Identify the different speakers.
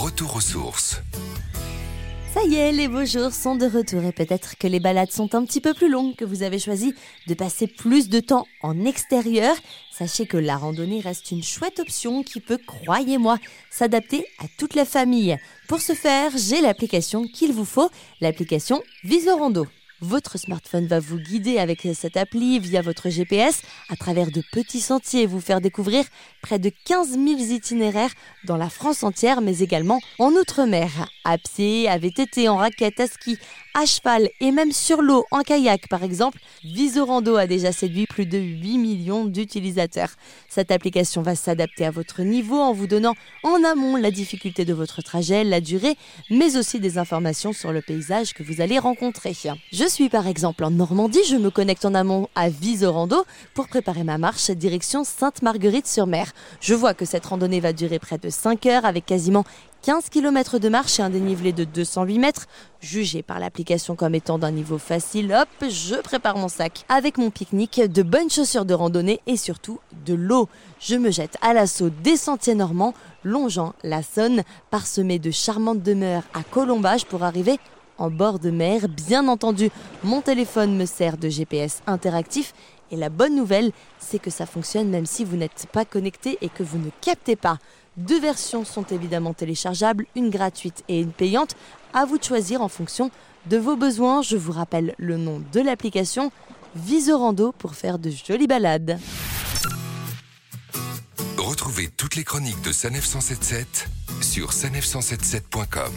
Speaker 1: Retour aux sources.
Speaker 2: Ça y est, les beaux jours sont de retour et peut-être que les balades sont un petit peu plus longues, que vous avez choisi de passer plus de temps en extérieur. Sachez que la randonnée reste une chouette option qui peut, croyez-moi, s'adapter à toute la famille. Pour ce faire, j'ai l'application qu'il vous faut, l'application Visorando. Votre smartphone va vous guider avec cette appli via votre GPS à travers de petits sentiers et vous faire découvrir près de 15 000 itinéraires dans la France entière, mais également en Outre-mer. À pied, à VTT, en raquette, à ski, à cheval et même sur l'eau en kayak par exemple, Visorando a déjà séduit plus de 8 millions d'utilisateurs. Cette application va s'adapter à votre niveau en vous donnant en amont la difficulté de votre trajet, la durée, mais aussi des informations sur le paysage que vous allez rencontrer. Suis par exemple en Normandie, je me connecte en amont à Visorando pour préparer ma marche direction Sainte-Marguerite-sur-Mer. Je vois que cette randonnée va durer près de 5 heures avec quasiment 15 km de marche et un dénivelé de 208 mètres, jugé par l'application comme étant d'un niveau facile, hop, je prépare mon sac avec mon pique-nique, de bonnes chaussures de randonnée et surtout de l'eau. Je me jette à l'assaut des sentiers normands, longeant la Saône, parsemée de charmantes demeures à colombage pour arriver en bord de mer. Bien entendu, mon téléphone me sert de GPS interactif et la bonne nouvelle, c'est que ça fonctionne même si vous n'êtes pas connecté et que vous ne captez pas. Deux versions sont évidemment téléchargeables, une gratuite et une payante. À vous de choisir en fonction de vos besoins. Je vous rappelle le nom de l'application Visorando pour faire de jolies balades.
Speaker 1: Retrouvez toutes les chroniques de Sanef 177 sur sanef177.com.